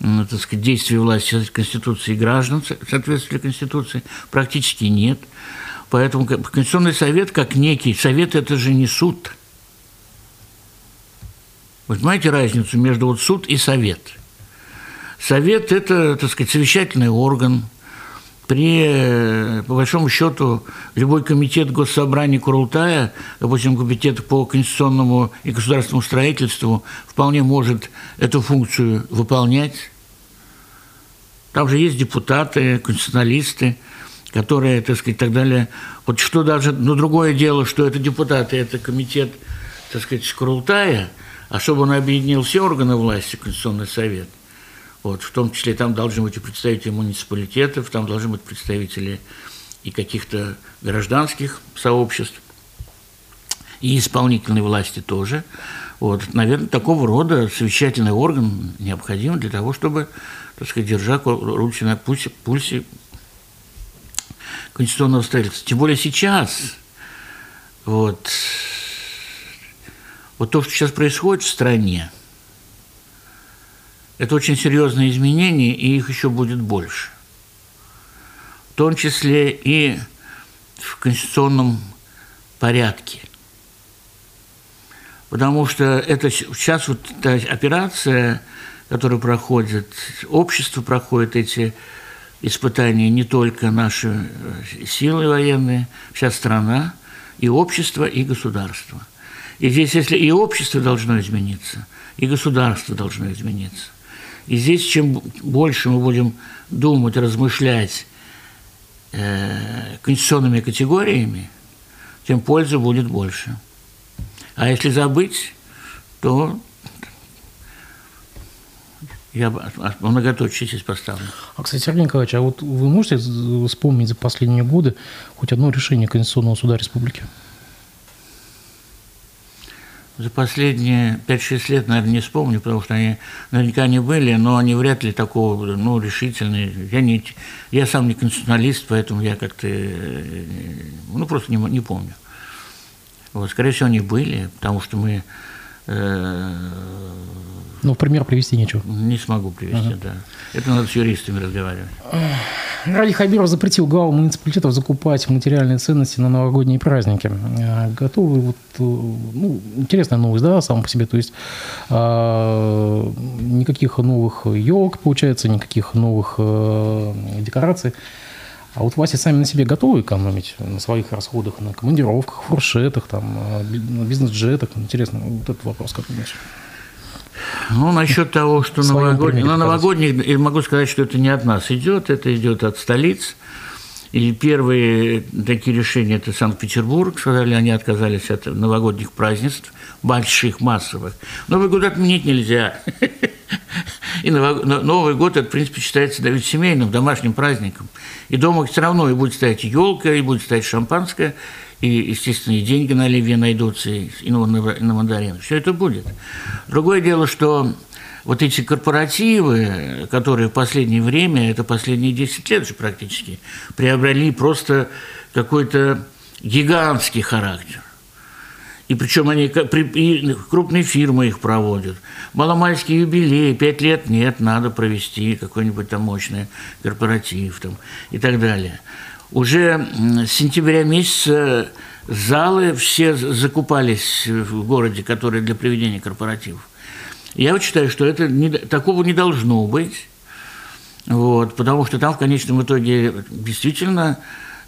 так сказать, действий власти Конституции граждан, соответствие Конституции, практически нет. Поэтому Конституционный совет, как некий совет, это же не суд. Вы понимаете разницу между вот суд и совет? Совет – это, так сказать, совещательный орган. При, по большому счету, любой комитет госсобрания Курултая, допустим, комитет по конституционному и государственному строительству, вполне может эту функцию выполнять там же есть депутаты, конституционалисты, которые, так сказать, так далее. Вот что даже, ну, другое дело, что это депутаты, это комитет, так сказать, Скрултая, а чтобы он объединил все органы власти, Конституционный совет, вот, в том числе там должны быть и представители муниципалитетов, там должны быть представители и каких-то гражданских сообществ, и исполнительной власти тоже. Вот, наверное, такого рода совещательный орган необходим для того, чтобы так сказать, держа руки на пульсе, пульсе конституционного строительства. Тем более сейчас, вот, вот то, что сейчас происходит в стране, это очень серьезные изменения, и их еще будет больше. В том числе и в конституционном порядке. Потому что это сейчас вот эта операция – которые проходят, общество проходит эти испытания, не только наши э, силы военные, вся страна, и общество, и государство. И здесь, если и общество должно измениться, и государство должно измениться. И здесь, чем больше мы будем думать, размышлять э, конституционными категориями, тем пользы будет больше. А если забыть, то я многоточие здесь поставлю. А, кстати, Сергей Николаевич, а вот вы можете вспомнить за последние годы хоть одно решение Конституционного суда республики? За последние 5-6 лет, наверное, не вспомню, потому что они наверняка они были, но они вряд ли такого, ну, решительные. Я, не, я сам не конституционалист, поэтому я как-то, э, ну, просто не, не помню. Вот, скорее всего, они были, потому что мы э, ну, пример привести нечего. Не смогу привести, ага. да. Это надо с юристами разговаривать. Ради Хабиров запретил главам муниципалитетов закупать материальные ценности на новогодние праздники. А, готовы вот, э, ну, интересная новость, да, сам по себе. То есть а, никаких новых елок, получается, никаких новых э, декораций. А вот власти сами на себе готовы экономить на своих расходах, на командировках, фуршетах, там, на бизнес-джетах? Интересно, вот этот вопрос, как думаешь? Ну, насчет того, что новогодний, на новогодних, я могу сказать, что это не от нас идет, это идет от столиц. И первые такие решения – это Санкт-Петербург. Сказали, они отказались от новогодних празднеств, больших, массовых. Новый год отменить нельзя. И Новый год, это, в принципе, считается даже семейным, домашним праздником. И дома все равно и будет стоять елка, и будет стоять шампанское, и, естественно, и деньги на оливье найдутся, и на, на мандарин. Все это будет. Другое дело, что вот эти корпоративы, которые в последнее время, это последние 10 лет же практически, приобрели просто какой-то гигантский характер. И причем они и крупные фирмы их проводят. Маломальский юбилей, пять лет нет, надо провести какой-нибудь там мощный корпоратив там, и так далее. Уже с сентября месяца залы все закупались в городе, которые для проведения корпоративов. Я вот считаю, что это не, такого не должно быть, вот, потому что там в конечном итоге действительно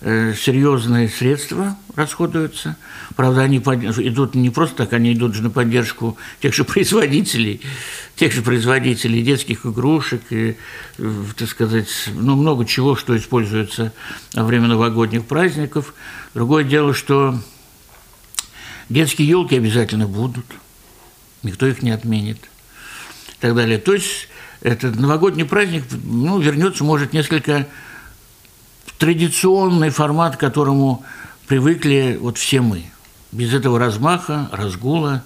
э, серьезные средства расходуются. Правда, они идут не просто так, они идут же на поддержку тех же производителей, тех же производителей детских игрушек и, э, так сказать, ну, много чего, что используется во время новогодних праздников. Другое дело, что детские елки обязательно будут, никто их не отменит – и так далее. То есть этот новогодний праздник ну, вернется, может, несколько традиционный формат, которому привыкли вот все мы. Без этого размаха, разгула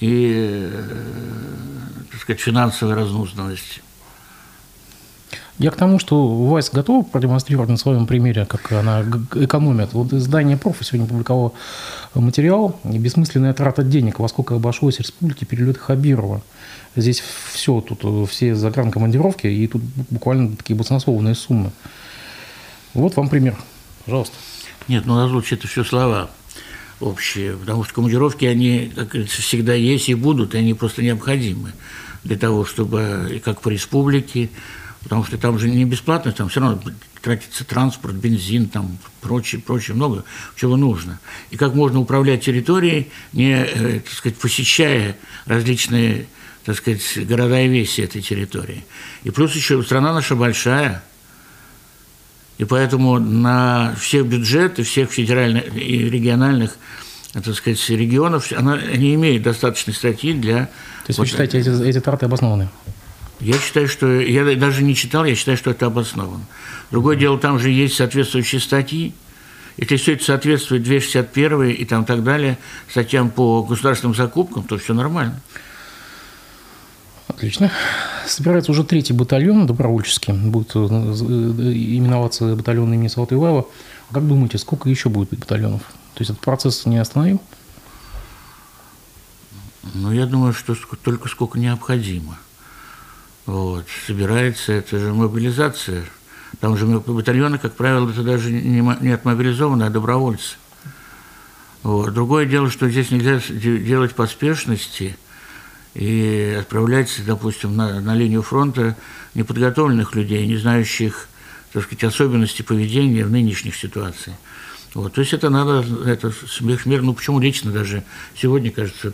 и, э, так сказать, финансовой разнузданности. Я к тому, что ВАЙС готова продемонстрировать на своем примере, как она экономит. Вот издание «Профи» сегодня публиковало материал «Бессмысленная трата денег. Во сколько обошлось республике перелет Хабирова». Здесь все, тут все загранкомандировки, и тут буквально такие баснословные суммы. Вот вам пример. Пожалуйста. Нет, ну разлучи это все слова общие, потому что командировки, они, как говорится, всегда есть и будут, и они просто необходимы для того, чтобы, и как по республике, потому что там же не бесплатно, там все равно тратится транспорт, бензин, там прочее, прочее, много чего нужно. И как можно управлять территорией, не, э, так сказать, посещая различные так сказать, города и веси этой территории. И плюс еще страна наша большая, и поэтому на все бюджеты всех федеральных и региональных так сказать, регионов, она, они имеют достаточной статьи для... То есть вот, вы считаете, эти, эти траты обоснованы? Я считаю, что... Я даже не читал, я считаю, что это обосновано. Другое дело, там же есть соответствующие статьи. Если все это соответствует 261 и там так далее, статьям по государственным закупкам, то все нормально. Отлично. Собирается уже третий батальон добровольческий. Будет э, именоваться батальон имени Салтываева. Как думаете, сколько еще будет батальонов? То есть этот процесс не остановим? Ну, я думаю, что только сколько необходимо. Вот. Собирается, это же мобилизация. Там же батальоны, как правило, это даже не отмобилизованные, а добровольцы. Вот. Другое дело, что здесь нельзя делать поспешности – и отправлять, допустим, на, на линию фронта неподготовленных людей, не знающих, так сказать, особенности поведения в нынешних ситуациях. Вот, то есть это надо, это смех мер, ну почему лично даже сегодня, кажется,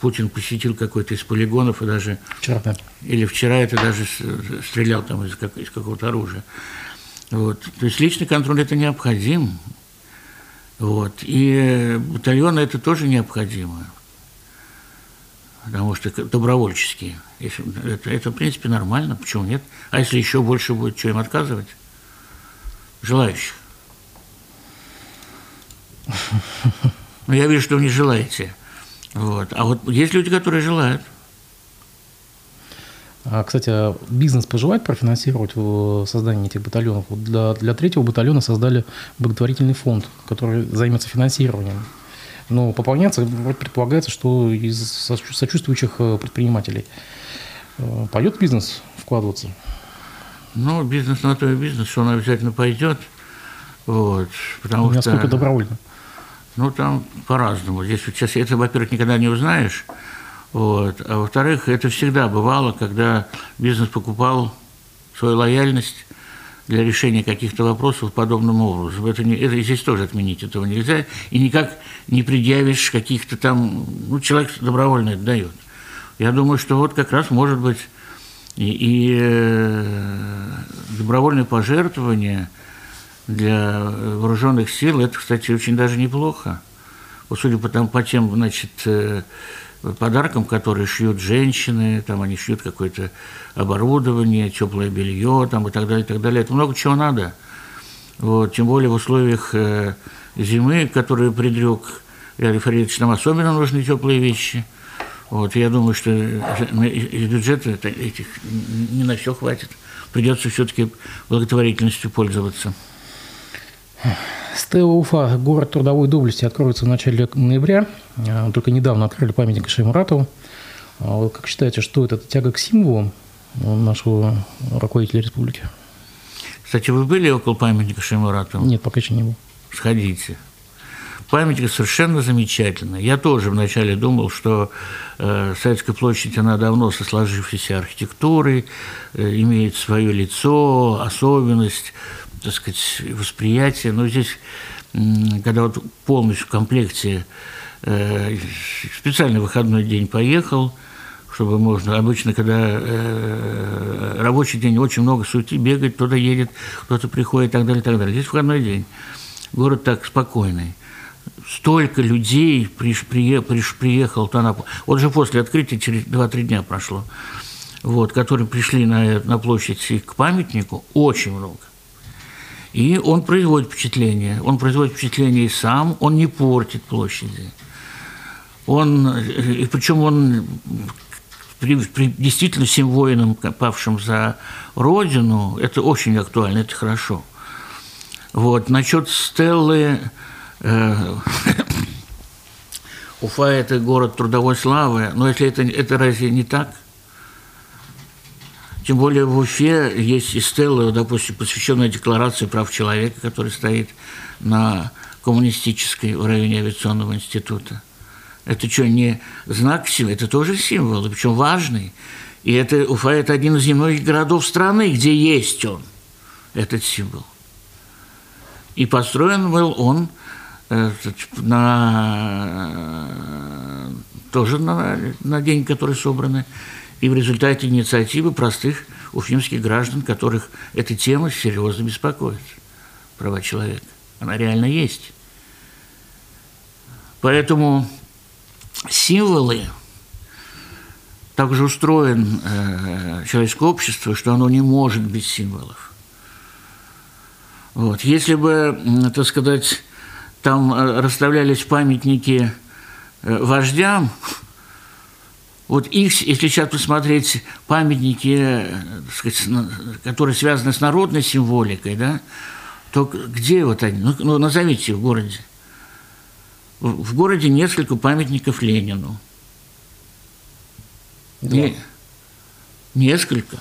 Путин посетил какой-то из полигонов и даже... Вчера, да. Или вчера это даже стрелял там из, как, из какого-то оружия. Вот, то есть личный контроль это необходим. Вот, и батальоны это тоже необходимо потому что добровольческие. Если, это, это, в принципе, нормально, почему нет? А если еще больше будет, что им отказывать? Желающих. Ну, я вижу, что вы не желаете. Вот. А вот есть люди, которые желают. А, кстати, бизнес пожелает профинансировать создание этих батальонов. Для, для третьего батальона создали благотворительный фонд, который займется финансированием но пополняться предполагается, что из сочувствующих э, предпринимателей. Э, пойдет бизнес вкладываться? Ну, бизнес на то и бизнес, он обязательно пойдет. Вот, потому Насколько что, добровольно? Ну, там по-разному. Здесь вот сейчас это, во-первых, никогда не узнаешь. Вот. А во-вторых, это всегда бывало, когда бизнес покупал свою лояльность для решения каких-то вопросов подобным образом. Это, не, это здесь тоже отменить этого нельзя. И никак не предъявишь каких-то там... Ну, человек добровольно это дает. Я думаю, что вот как раз может быть и, и э, добровольное пожертвование для вооруженных сил, это, кстати, очень даже неплохо. Вот судя по, там, по тем, значит, подаркам, которые шьют женщины, там они шьют какое-то оборудование, теплое белье там, и так далее, и так далее. Это много чего надо. Вот, тем более в условиях э, зимы, которые предрек Илья Фаридович, нам особенно нужны теплые вещи. Вот, я думаю, что из бюджета этих не на все хватит. Придется все-таки благотворительностью пользоваться. Стелла Уфа, город трудовой доблести, откроется в начале ноября. А, только недавно открыли памятник Шеймуратову. А вы как считаете, что это тяга к символам нашего руководителя республики? Кстати, вы были около памятника Шеймуратову? Нет, пока еще не был. Сходите. Памятник совершенно замечательный. Я тоже вначале думал, что э, Советская площадь, она давно со сложившейся архитектурой, э, имеет свое лицо, особенность, так сказать, восприятие. Но здесь, когда вот полностью в комплекте э, специальный выходной день поехал, чтобы можно. Обычно, когда э, рабочий день, очень много суети, бегать, кто-то едет, кто-то приходит и так далее, и так далее. Здесь выходной день. Город так спокойный. Столько людей приш, прие, приш, приехал туда. Вот же после открытия, через 2-3 дня прошло, вот, которые пришли на, на площадь к памятнику, очень много. И он производит впечатление. Он производит впечатление и сам, он не портит площади. Он, и причем он при, при действительно всем воинам, павшим за Родину, это очень актуально, это хорошо. Вот. Насчет Стеллы, э, Уфа – это город трудовой славы, но если это, это разве не так – тем более в Уфе есть и стелла, допустим, посвященная Декларации прав человека, которая стоит на коммунистической в авиационного института. Это что, не знак символа? Это тоже символ, причем важный. И это, Уфа – это один из немногих городов страны, где есть он, этот символ. И построен был он э, на, тоже на, на день, который собраны и в результате инициативы простых уфимских граждан, которых эта тема серьезно беспокоит, права человека. Она реально есть. Поэтому символы так же устроен э, человеческое общество, что оно не может без символов. Вот. Если бы, так сказать, там э, расставлялись памятники э, вождям, вот их, если сейчас посмотреть памятники, сказать, которые связаны с народной символикой, да, то где вот они? Ну, ну назовите в городе. В городе несколько памятников Ленину. Да. Не, несколько.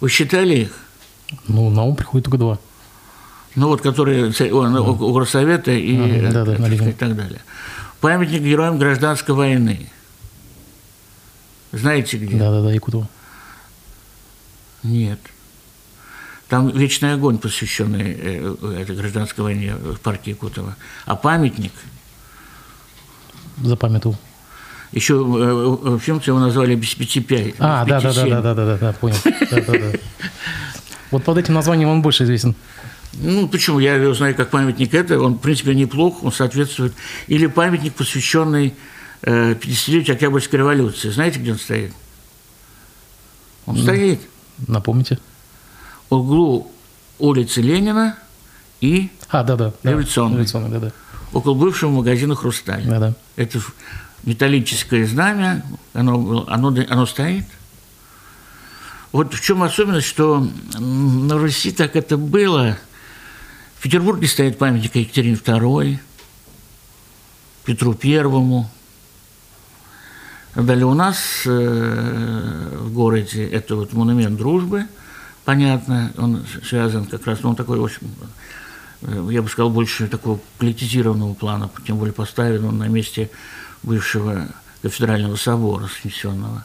Вы считали их? Ну, на ум приходит только два. Ну, вот которые о, ну. у Горсовета и, ага, да, да, и так далее. Памятник героям гражданской войны. Знаете где? Да-да-да, Якутово. Нет. Там вечный огонь, посвященный э, этой гражданской войне в парке Якутова. А памятник... Запамятовал. Еще э, в фильме его назвали «Без пяти пять». А, да, да, да, да, да, да, да, понял. Да, да, да. Вот под этим названием он больше известен. Ну, почему? Я его знаю как памятник это. Он, в принципе, неплох, он соответствует. Или памятник, посвященный 50-летию Октябрьской революции. Знаете, где он стоит? Он стоит. Напомните. Углу улицы Ленина и а, да, да, революционной. революционной да, да. Около бывшего магазина «Хрусталь». Да, да. Это металлическое знамя, оно, оно, оно стоит. Вот в чем особенность, что на Руси так это было. В Петербурге стоит памятник Екатерине II, Петру Первому, Далее у нас э, в городе это вот монумент дружбы, понятно, он связан как раз, ну, он такой очень, э, я бы сказал, больше такого политизированного плана, тем более поставлен он на месте бывшего кафедрального собора снесенного.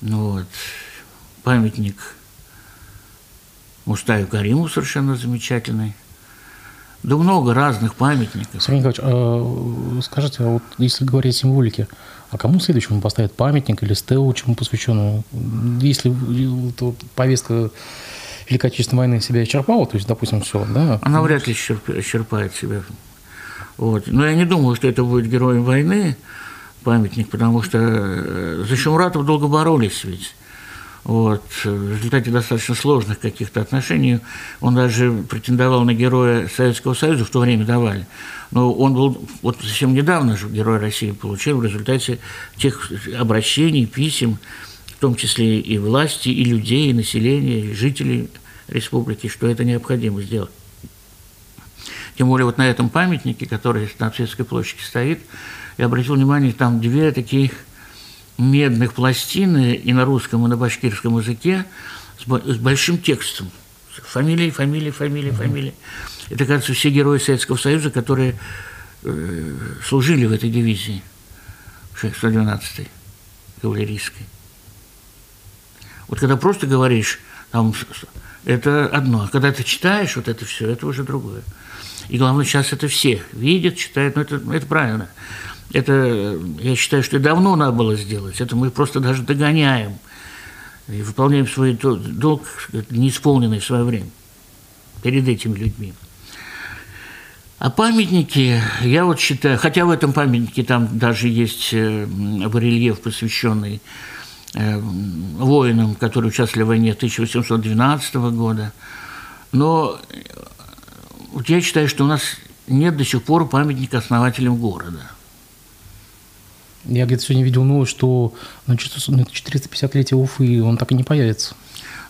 Ну вот, памятник Мустаю Кариму совершенно замечательный. Да много разных памятников. Сергей Николаевич, а, скажите, а вот если говорить о символике, а кому следующему поставят памятник или стелу, чему посвященную? Если вот, повестка Великая Отечественная война себя исчерпала, то есть, допустим, все, да? Она вряд ли исчерпает себя. Вот. Но я не думаю, что это будет героем войны памятник, потому что э, за Шумратов долго боролись ведь. Вот. В результате достаточно сложных каких-то отношений он даже претендовал на героя Советского Союза, в то время давали. Но он был, вот совсем недавно же Герой России получил в результате тех обращений, писем, в том числе и власти, и людей, и населения, и жителей республики, что это необходимо сделать. Тем более вот на этом памятнике, который на Светской площади стоит, я обратил внимание, там две таких медных пластины и на русском, и на башкирском языке с, большим текстом. Фамилии, фамилии, фамилии, фамилии. Это, кажется, все герои Советского Союза, которые э, служили в этой дивизии 112-й кавалерийской. Вот когда просто говоришь, там, это одно, а когда ты читаешь вот это все, это уже другое. И главное, сейчас это все видят, читают, ну это, это правильно. Это, я считаю, что давно надо было сделать. Это мы просто даже догоняем и выполняем свой долг, неисполненный в свое время, перед этими людьми. А памятники, я вот считаю, хотя в этом памятнике там даже есть э, барельеф, посвященный э, воинам, которые участвовали в войне 1812 года, но вот я считаю, что у нас нет до сих пор памятника основателям города – я где-то сегодня видел новость, что на 450-летие Уфы он так и не появится.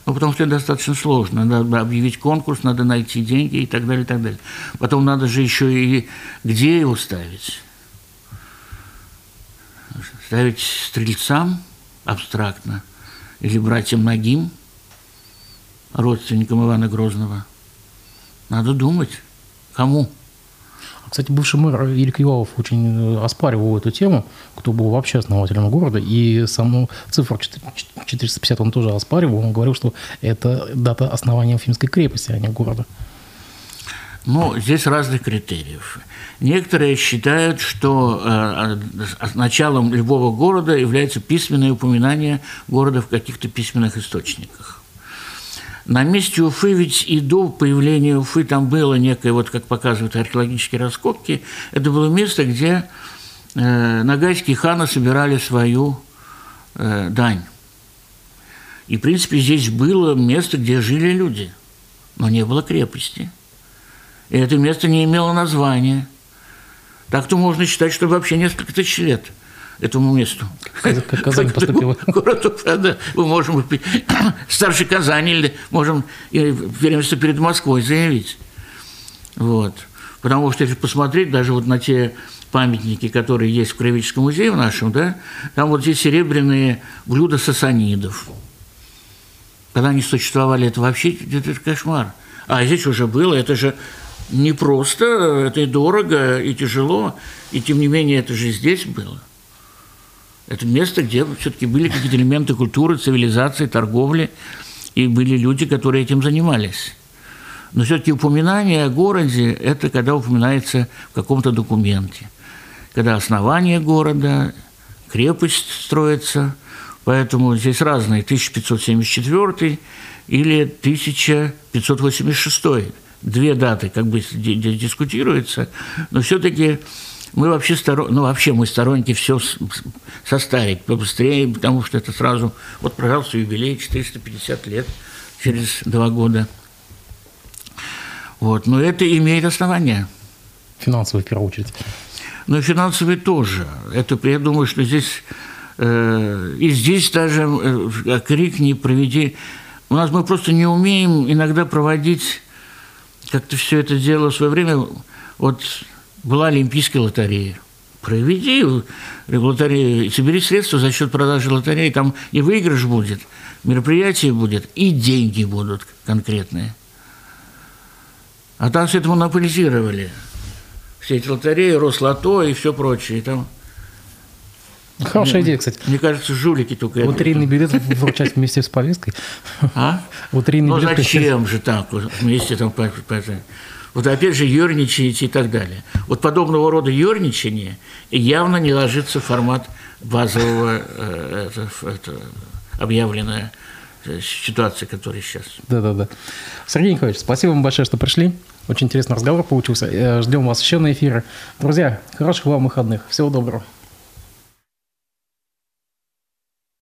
Ну, потому что это достаточно сложно. Надо объявить конкурс, надо найти деньги и так далее, и так далее. Потом надо же еще и где его ставить. Ставить стрельцам абстрактно или братьям Нагим, родственникам Ивана Грозного. Надо думать, кому. Кстати, бывший мэр Илик Юалов очень э, оспаривал эту тему, кто был вообще основателем города, и саму цифру 450 он тоже оспаривал. Он говорил, что это дата основания Уфимской крепости, а не города. Ну, здесь разных критериев. Некоторые считают, что э, началом любого города является письменное упоминание города в каких-то письменных источниках. На месте Уфы ведь и до появления Уфы там было некое, вот как показывают археологические раскопки, это было место, где э, нагайские ханы собирали свою э, дань. И, в принципе, здесь было место, где жили люди, но не было крепости. И это место не имело названия. Так-то можно считать, что вообще несколько тысяч лет – этому месту. Как Казань поступила. Город да, мы можем старше Казани или можем первенство перед Москвой заявить. Вот. Потому что если посмотреть даже вот на те памятники, которые есть в Краеведческом музее в нашем, да, там вот здесь серебряные блюда сасанидов. Когда они существовали, это вообще это кошмар. А здесь уже было, это же не просто, это и дорого, и тяжело, и тем не менее это же здесь было. Это место, где все-таки были какие-то элементы культуры, цивилизации, торговли, и были люди, которые этим занимались. Но все-таки упоминание о городе – это когда упоминается в каком-то документе. Когда основание города, крепость строится, поэтому здесь разные – 1574 или 1586. Две даты как бы дискутируются, но все-таки мы вообще, сторон... ну, вообще мы сторонники все состарить побыстрее, потому что это сразу, вот, пожалуйста, юбилей 450 лет через два года. Вот, но это имеет основания. Финансовые, в первую очередь. Ну, финансовые тоже. Это, я думаю, что здесь, э, и здесь даже э, крик не проведи. У нас мы просто не умеем иногда проводить как-то все это дело в свое время. Вот была Олимпийская лотерея. Проведи лотерею, собери средства за счет продажи лотереи, там и выигрыш будет, мероприятие будет, и деньги будут конкретные. А там все это монополизировали. Все эти лотереи, Рослото и все прочее. Там Хорошая идея, кстати. Мне кажется, жулики только Лотерейный билет вручать вместе с повесткой. А? Лотерейный ну, билет. Ну зачем же так вместе там вот опять же ерничаете и так далее. Вот подобного рода ерничание явно не ложится в формат базового э, это, это, объявленное ситуации, которая сейчас. Да-да-да. Сергей Николаевич, спасибо вам большое, что пришли. Очень интересный разговор получился. Ждем вас еще на эфиры. Друзья, хороших вам выходных. Всего доброго.